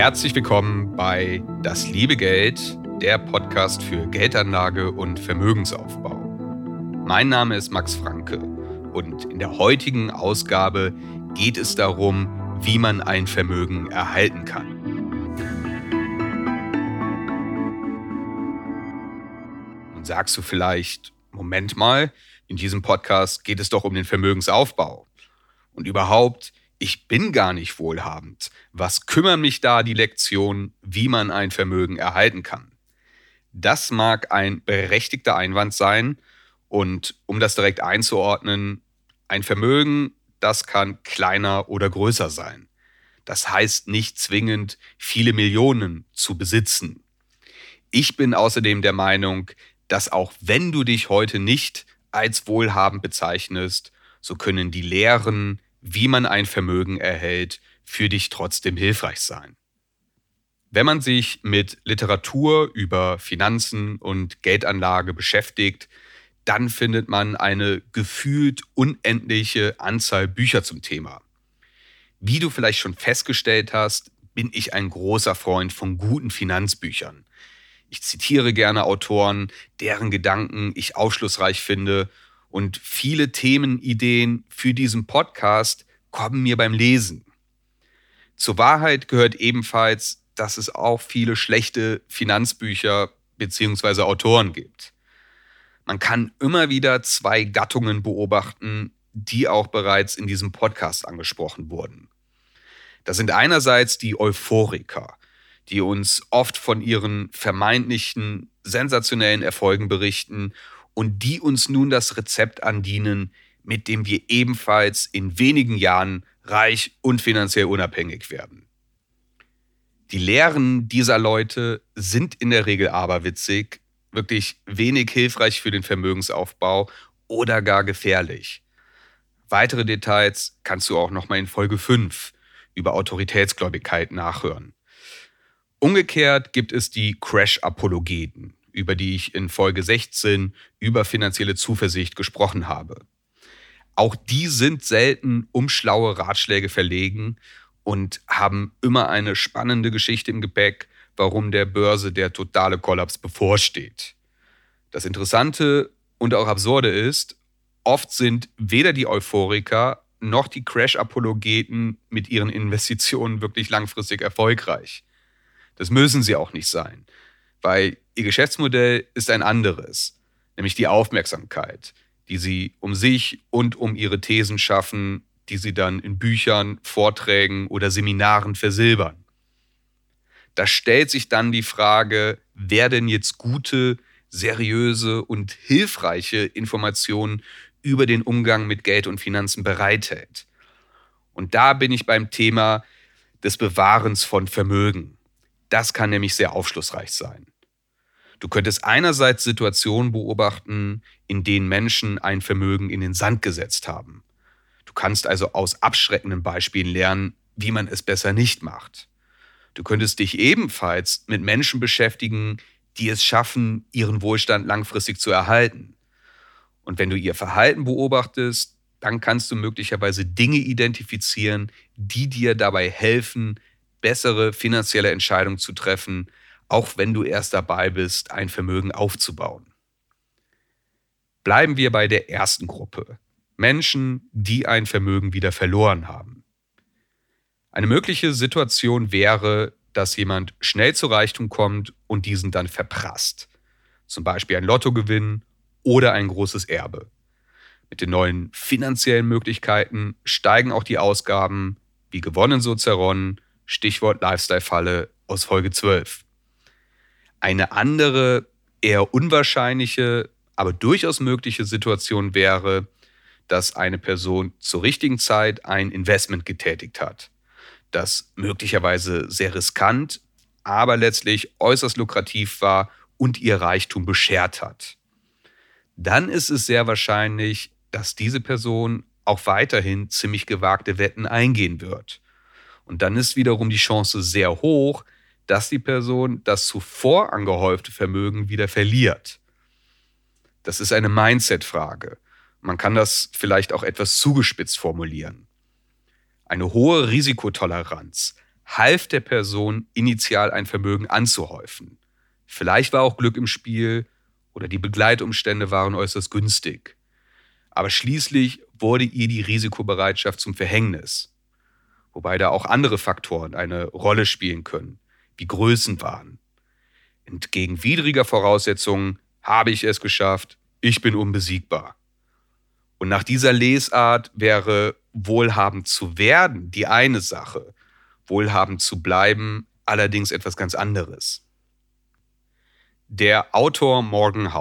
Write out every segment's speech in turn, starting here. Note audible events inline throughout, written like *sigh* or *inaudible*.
Herzlich willkommen bei Das liebe Geld, der Podcast für Geldanlage und Vermögensaufbau. Mein Name ist Max Franke und in der heutigen Ausgabe geht es darum, wie man ein Vermögen erhalten kann. Nun sagst du vielleicht, Moment mal, in diesem Podcast geht es doch um den Vermögensaufbau. Und überhaupt, ich bin gar nicht wohlhabend. Was kümmern mich da die Lektionen, wie man ein Vermögen erhalten kann? Das mag ein berechtigter Einwand sein. Und um das direkt einzuordnen, ein Vermögen, das kann kleiner oder größer sein. Das heißt nicht zwingend viele Millionen zu besitzen. Ich bin außerdem der Meinung, dass auch wenn du dich heute nicht als wohlhabend bezeichnest, so können die Lehren, wie man ein Vermögen erhält, für dich trotzdem hilfreich sein. Wenn man sich mit Literatur über Finanzen und Geldanlage beschäftigt, dann findet man eine gefühlt unendliche Anzahl Bücher zum Thema. Wie du vielleicht schon festgestellt hast, bin ich ein großer Freund von guten Finanzbüchern. Ich zitiere gerne Autoren, deren Gedanken ich aufschlussreich finde und viele Themenideen für diesen Podcast kommen mir beim Lesen. Zur Wahrheit gehört ebenfalls, dass es auch viele schlechte Finanzbücher bzw. Autoren gibt. Man kann immer wieder zwei Gattungen beobachten, die auch bereits in diesem Podcast angesprochen wurden. Das sind einerseits die Euphoriker, die uns oft von ihren vermeintlichen sensationellen Erfolgen berichten und die uns nun das Rezept andienen, mit dem wir ebenfalls in wenigen Jahren reich und finanziell unabhängig werden. Die Lehren dieser Leute sind in der Regel aberwitzig, wirklich wenig hilfreich für den Vermögensaufbau oder gar gefährlich. Weitere Details kannst du auch noch mal in Folge 5 über Autoritätsgläubigkeit nachhören. Umgekehrt gibt es die Crash-Apologeten, über die ich in Folge 16 über finanzielle Zuversicht gesprochen habe. Auch die sind selten um schlaue Ratschläge verlegen und haben immer eine spannende Geschichte im Gepäck, warum der Börse der totale Kollaps bevorsteht. Das Interessante und auch Absurde ist, oft sind weder die Euphoriker noch die Crash-Apologeten mit ihren Investitionen wirklich langfristig erfolgreich. Das müssen sie auch nicht sein, weil ihr Geschäftsmodell ist ein anderes, nämlich die Aufmerksamkeit, die sie um sich und um ihre Thesen schaffen, die sie dann in Büchern, Vorträgen oder Seminaren versilbern. Da stellt sich dann die Frage, wer denn jetzt gute, seriöse und hilfreiche Informationen über den Umgang mit Geld und Finanzen bereithält. Und da bin ich beim Thema des Bewahrens von Vermögen. Das kann nämlich sehr aufschlussreich sein. Du könntest einerseits Situationen beobachten, in denen Menschen ein Vermögen in den Sand gesetzt haben. Du kannst also aus abschreckenden Beispielen lernen, wie man es besser nicht macht. Du könntest dich ebenfalls mit Menschen beschäftigen, die es schaffen, ihren Wohlstand langfristig zu erhalten. Und wenn du ihr Verhalten beobachtest, dann kannst du möglicherweise Dinge identifizieren, die dir dabei helfen, bessere finanzielle Entscheidungen zu treffen, auch wenn du erst dabei bist, ein Vermögen aufzubauen. Bleiben wir bei der ersten Gruppe. Menschen, die ein Vermögen wieder verloren haben. Eine mögliche Situation wäre, dass jemand schnell zu Reichtum kommt und diesen dann verprasst. Zum Beispiel ein Lottogewinn oder ein großes Erbe. Mit den neuen finanziellen Möglichkeiten steigen auch die Ausgaben, wie gewonnen so zerronnen, Stichwort Lifestyle-Falle aus Folge 12. Eine andere, eher unwahrscheinliche, aber durchaus mögliche Situation wäre, dass eine Person zur richtigen Zeit ein Investment getätigt hat, das möglicherweise sehr riskant, aber letztlich äußerst lukrativ war und ihr Reichtum beschert hat. Dann ist es sehr wahrscheinlich, dass diese Person auch weiterhin ziemlich gewagte Wetten eingehen wird. Und dann ist wiederum die Chance sehr hoch, dass die Person das zuvor angehäufte Vermögen wieder verliert. Das ist eine Mindset-Frage. Man kann das vielleicht auch etwas zugespitzt formulieren. Eine hohe Risikotoleranz half der Person initial ein Vermögen anzuhäufen. Vielleicht war auch Glück im Spiel oder die Begleitumstände waren äußerst günstig. Aber schließlich wurde ihr die Risikobereitschaft zum Verhängnis. Wobei da auch andere Faktoren eine Rolle spielen können, wie Größenwahn. Entgegen widriger Voraussetzungen habe ich es geschafft, ich bin unbesiegbar. Und nach dieser Lesart wäre wohlhabend zu werden die eine Sache, wohlhabend zu bleiben allerdings etwas ganz anderes. Der Autor Morgan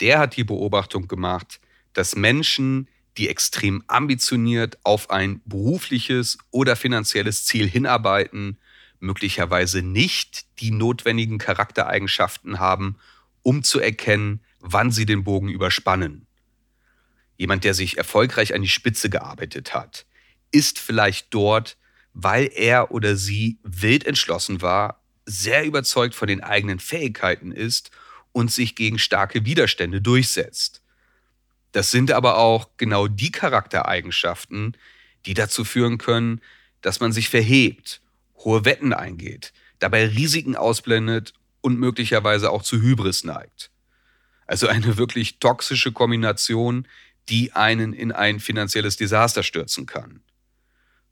der hat die Beobachtung gemacht, dass Menschen, die extrem ambitioniert auf ein berufliches oder finanzielles Ziel hinarbeiten, möglicherweise nicht die notwendigen Charaktereigenschaften haben, um zu erkennen, wann sie den Bogen überspannen. Jemand, der sich erfolgreich an die Spitze gearbeitet hat, ist vielleicht dort, weil er oder sie wild entschlossen war, sehr überzeugt von den eigenen Fähigkeiten ist und sich gegen starke Widerstände durchsetzt. Das sind aber auch genau die Charaktereigenschaften, die dazu führen können, dass man sich verhebt, hohe Wetten eingeht, dabei Risiken ausblendet und möglicherweise auch zu Hybris neigt. Also eine wirklich toxische Kombination, die einen in ein finanzielles Desaster stürzen kann.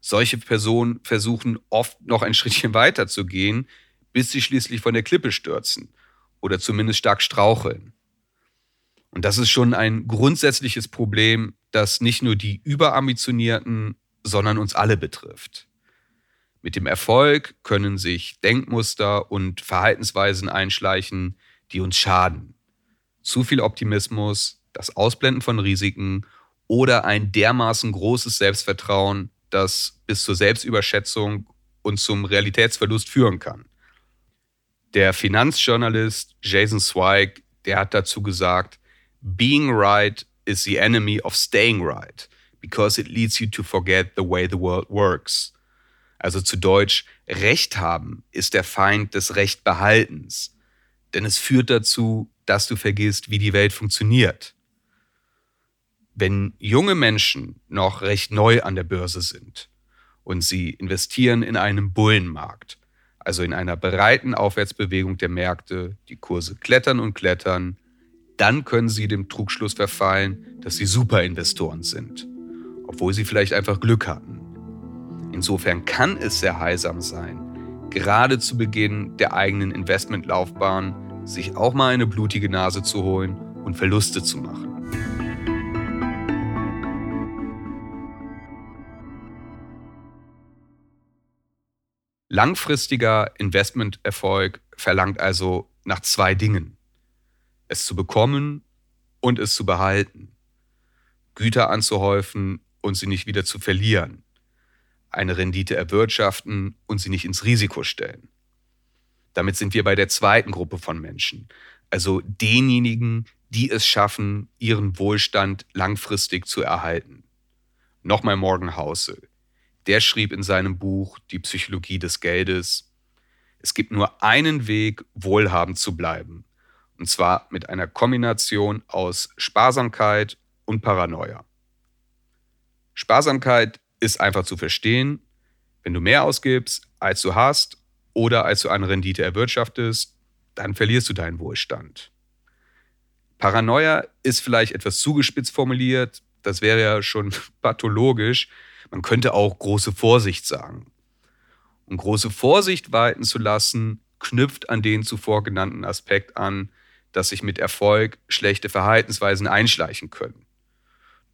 Solche Personen versuchen oft noch ein Schrittchen weiter zu gehen, bis sie schließlich von der Klippe stürzen oder zumindest stark straucheln. Und das ist schon ein grundsätzliches Problem, das nicht nur die Überambitionierten, sondern uns alle betrifft. Mit dem Erfolg können sich Denkmuster und Verhaltensweisen einschleichen, die uns schaden. Zu viel Optimismus, das Ausblenden von Risiken oder ein dermaßen großes Selbstvertrauen, das bis zur Selbstüberschätzung und zum Realitätsverlust führen kann. Der Finanzjournalist Jason Zweig, der hat dazu gesagt, Being right is the enemy of staying right, because it leads you to forget the way the world works. Also zu Deutsch, Recht haben ist der Feind des Rechtbehaltens, denn es führt dazu, dass du vergisst, wie die Welt funktioniert. Wenn junge Menschen noch recht neu an der Börse sind und sie investieren in einem Bullenmarkt, also in einer breiten Aufwärtsbewegung der Märkte, die Kurse klettern und klettern, dann können sie dem Trugschluss verfallen, dass sie Superinvestoren sind, obwohl sie vielleicht einfach Glück hatten. Insofern kann es sehr heilsam sein, gerade zu Beginn der eigenen Investmentlaufbahn sich auch mal eine blutige Nase zu holen und Verluste zu machen. Langfristiger Investmenterfolg verlangt also nach zwei Dingen. Es zu bekommen und es zu behalten. Güter anzuhäufen und sie nicht wieder zu verlieren. Eine Rendite erwirtschaften und sie nicht ins Risiko stellen. Damit sind wir bei der zweiten Gruppe von Menschen, also denjenigen, die es schaffen, ihren Wohlstand langfristig zu erhalten. Nochmal Morgan Housel der schrieb in seinem Buch Die Psychologie des Geldes, es gibt nur einen Weg, wohlhabend zu bleiben. Und zwar mit einer Kombination aus Sparsamkeit und Paranoia. Sparsamkeit ist einfach zu verstehen. Wenn du mehr ausgibst, als du hast oder als du eine Rendite erwirtschaftest, dann verlierst du deinen Wohlstand. Paranoia ist vielleicht etwas zugespitzt formuliert, das wäre ja schon *laughs* pathologisch, man könnte auch große Vorsicht sagen. Und große Vorsicht walten zu lassen, knüpft an den zuvor genannten Aspekt an, dass sich mit Erfolg schlechte Verhaltensweisen einschleichen können.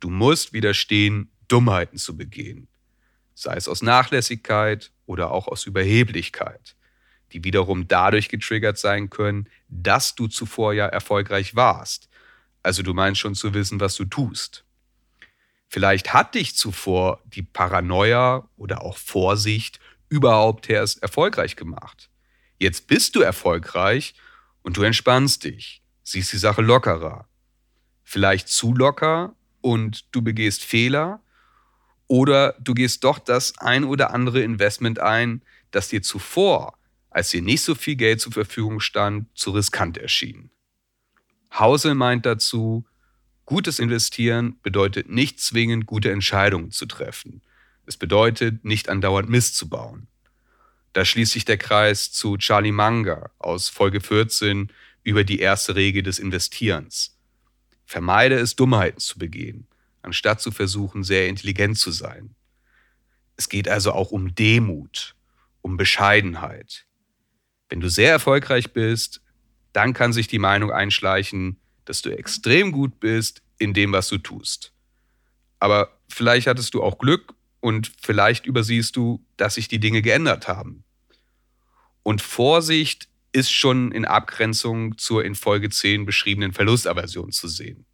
Du musst widerstehen, Dummheiten zu begehen, sei es aus Nachlässigkeit oder auch aus Überheblichkeit, die wiederum dadurch getriggert sein können, dass du zuvor ja erfolgreich warst. Also du meinst schon zu wissen, was du tust. Vielleicht hat dich zuvor die Paranoia oder auch Vorsicht überhaupt erst erfolgreich gemacht. Jetzt bist du erfolgreich und du entspannst dich, siehst die Sache lockerer. Vielleicht zu locker und du begehst Fehler oder du gehst doch das ein oder andere Investment ein, das dir zuvor, als dir nicht so viel Geld zur Verfügung stand, zu riskant erschien. Hausel meint dazu, Gutes Investieren bedeutet nicht zwingend gute Entscheidungen zu treffen. Es bedeutet nicht andauernd Mist zu bauen. Da schließt sich der Kreis zu Charlie Munger aus Folge 14 über die erste Regel des Investierens. Vermeide es, Dummheiten zu begehen, anstatt zu versuchen, sehr intelligent zu sein. Es geht also auch um Demut, um Bescheidenheit. Wenn du sehr erfolgreich bist, dann kann sich die Meinung einschleichen, dass du extrem gut bist in dem, was du tust. Aber vielleicht hattest du auch Glück und vielleicht übersiehst du, dass sich die Dinge geändert haben. Und Vorsicht ist schon in Abgrenzung zur in Folge 10 beschriebenen Verlustaversion zu sehen.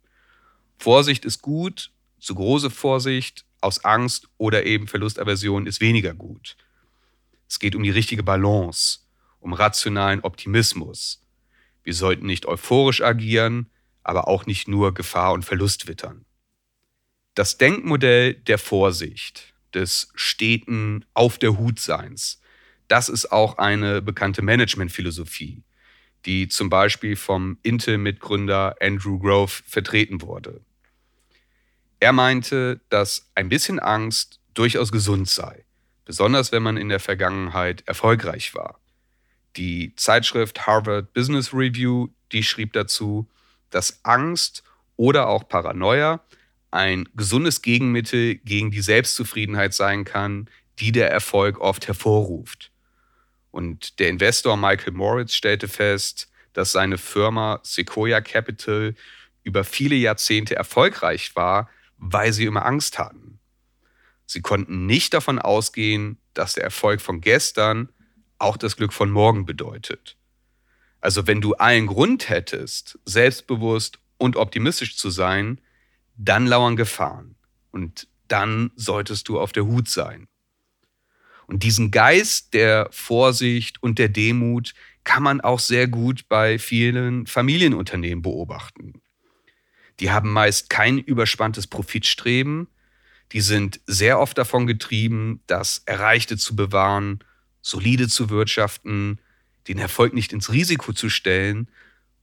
Vorsicht ist gut, zu große Vorsicht aus Angst oder eben Verlustaversion ist weniger gut. Es geht um die richtige Balance, um rationalen Optimismus. Wir sollten nicht euphorisch agieren, aber auch nicht nur Gefahr und Verlust wittern. Das Denkmodell der Vorsicht, des steten Auf der Hutseins, das ist auch eine bekannte Managementphilosophie, die zum Beispiel vom Intel-Mitgründer Andrew Grove vertreten wurde. Er meinte, dass ein bisschen Angst durchaus gesund sei, besonders wenn man in der Vergangenheit erfolgreich war. Die Zeitschrift Harvard Business Review, die schrieb dazu, dass Angst oder auch Paranoia ein gesundes Gegenmittel gegen die Selbstzufriedenheit sein kann, die der Erfolg oft hervorruft. Und der Investor Michael Moritz stellte fest, dass seine Firma Sequoia Capital über viele Jahrzehnte erfolgreich war, weil sie immer Angst hatten. Sie konnten nicht davon ausgehen, dass der Erfolg von gestern auch das Glück von morgen bedeutet. Also wenn du allen Grund hättest, selbstbewusst und optimistisch zu sein, dann lauern Gefahren. Und dann solltest du auf der Hut sein. Und diesen Geist der Vorsicht und der Demut kann man auch sehr gut bei vielen Familienunternehmen beobachten. Die haben meist kein überspanntes Profitstreben, die sind sehr oft davon getrieben, das Erreichte zu bewahren, solide zu wirtschaften, den Erfolg nicht ins Risiko zu stellen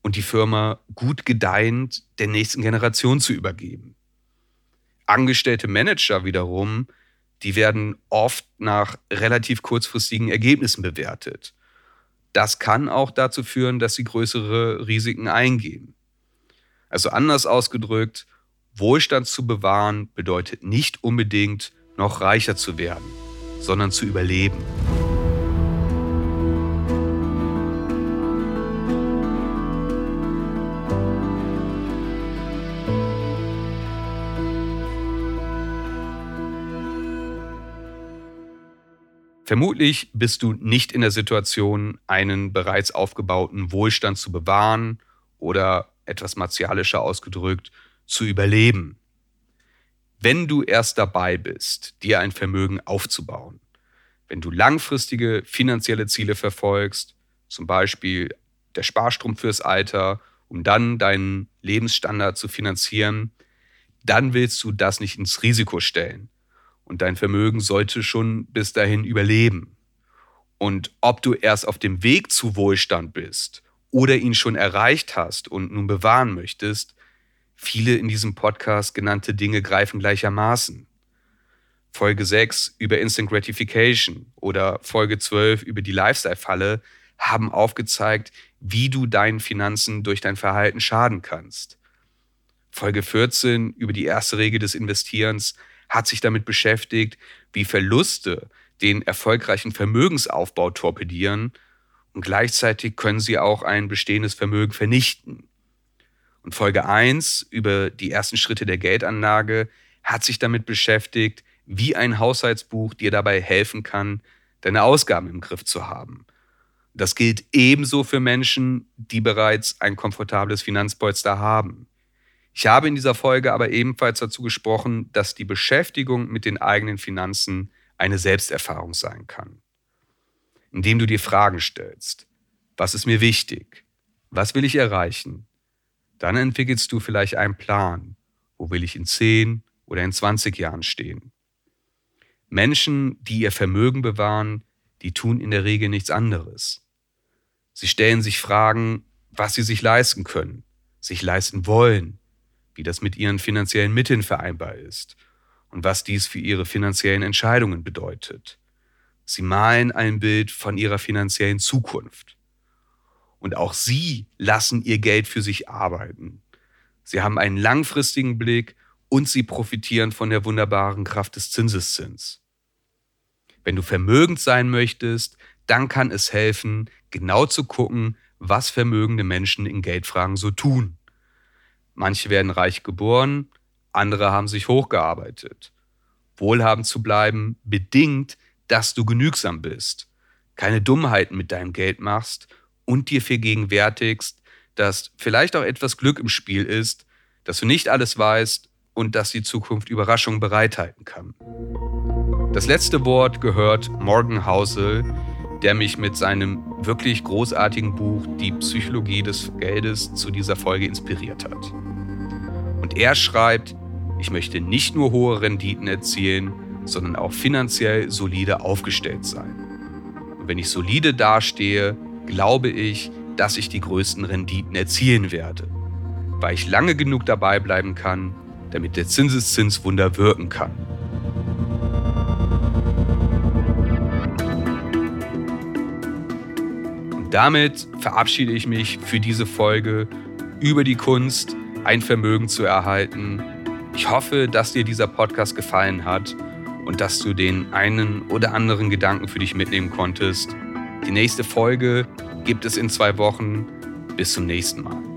und die Firma gut gedeihend der nächsten Generation zu übergeben. Angestellte Manager wiederum die werden oft nach relativ kurzfristigen Ergebnissen bewertet. Das kann auch dazu führen, dass sie größere Risiken eingehen. Also anders ausgedrückt, Wohlstand zu bewahren bedeutet nicht unbedingt noch reicher zu werden, sondern zu überleben. Vermutlich bist du nicht in der Situation, einen bereits aufgebauten Wohlstand zu bewahren oder etwas martialischer ausgedrückt, zu überleben. Wenn du erst dabei bist, dir ein Vermögen aufzubauen, wenn du langfristige finanzielle Ziele verfolgst, zum Beispiel der Sparstrom fürs Alter, um dann deinen Lebensstandard zu finanzieren, dann willst du das nicht ins Risiko stellen, und dein Vermögen sollte schon bis dahin überleben. Und ob du erst auf dem Weg zu Wohlstand bist oder ihn schon erreicht hast und nun bewahren möchtest, viele in diesem Podcast genannte Dinge greifen gleichermaßen. Folge 6 über Instant Gratification oder Folge 12 über die Lifestyle-Falle haben aufgezeigt, wie du deinen Finanzen durch dein Verhalten schaden kannst. Folge 14 über die erste Regel des Investierens hat sich damit beschäftigt, wie Verluste den erfolgreichen Vermögensaufbau torpedieren und gleichzeitig können sie auch ein bestehendes Vermögen vernichten. Und Folge 1 über die ersten Schritte der Geldanlage hat sich damit beschäftigt, wie ein Haushaltsbuch dir dabei helfen kann, deine Ausgaben im Griff zu haben. Das gilt ebenso für Menschen, die bereits ein komfortables Finanzpolster haben. Ich habe in dieser Folge aber ebenfalls dazu gesprochen, dass die Beschäftigung mit den eigenen Finanzen eine Selbsterfahrung sein kann. Indem du dir Fragen stellst, was ist mir wichtig? Was will ich erreichen? Dann entwickelst du vielleicht einen Plan. Wo will ich in 10 oder in 20 Jahren stehen? Menschen, die ihr Vermögen bewahren, die tun in der Regel nichts anderes. Sie stellen sich Fragen, was sie sich leisten können, sich leisten wollen, wie das mit ihren finanziellen Mitteln vereinbar ist und was dies für ihre finanziellen Entscheidungen bedeutet. Sie malen ein Bild von ihrer finanziellen Zukunft. Und auch sie lassen ihr Geld für sich arbeiten. Sie haben einen langfristigen Blick und sie profitieren von der wunderbaren Kraft des Zinseszins. Wenn du vermögend sein möchtest, dann kann es helfen, genau zu gucken, was vermögende Menschen in Geldfragen so tun. Manche werden reich geboren, andere haben sich hochgearbeitet. Wohlhabend zu bleiben bedingt, dass du genügsam bist, keine Dummheiten mit deinem Geld machst und dir vergegenwärtigst, dass vielleicht auch etwas Glück im Spiel ist, dass du nicht alles weißt und dass die Zukunft Überraschungen bereithalten kann. Das letzte Wort gehört Morgan Housel, der mich mit seinem wirklich großartigen Buch Die Psychologie des Geldes zu dieser Folge inspiriert hat. Und er schreibt, ich möchte nicht nur hohe Renditen erzielen, sondern auch finanziell solide aufgestellt sein. Und wenn ich solide dastehe, glaube ich, dass ich die größten Renditen erzielen werde, weil ich lange genug dabei bleiben kann, damit der Zinseszinswunder wirken kann. Und damit verabschiede ich mich für diese Folge über die Kunst, ein Vermögen zu erhalten. Ich hoffe, dass dir dieser Podcast gefallen hat und dass du den einen oder anderen Gedanken für dich mitnehmen konntest. Die nächste Folge gibt es in zwei Wochen. Bis zum nächsten Mal.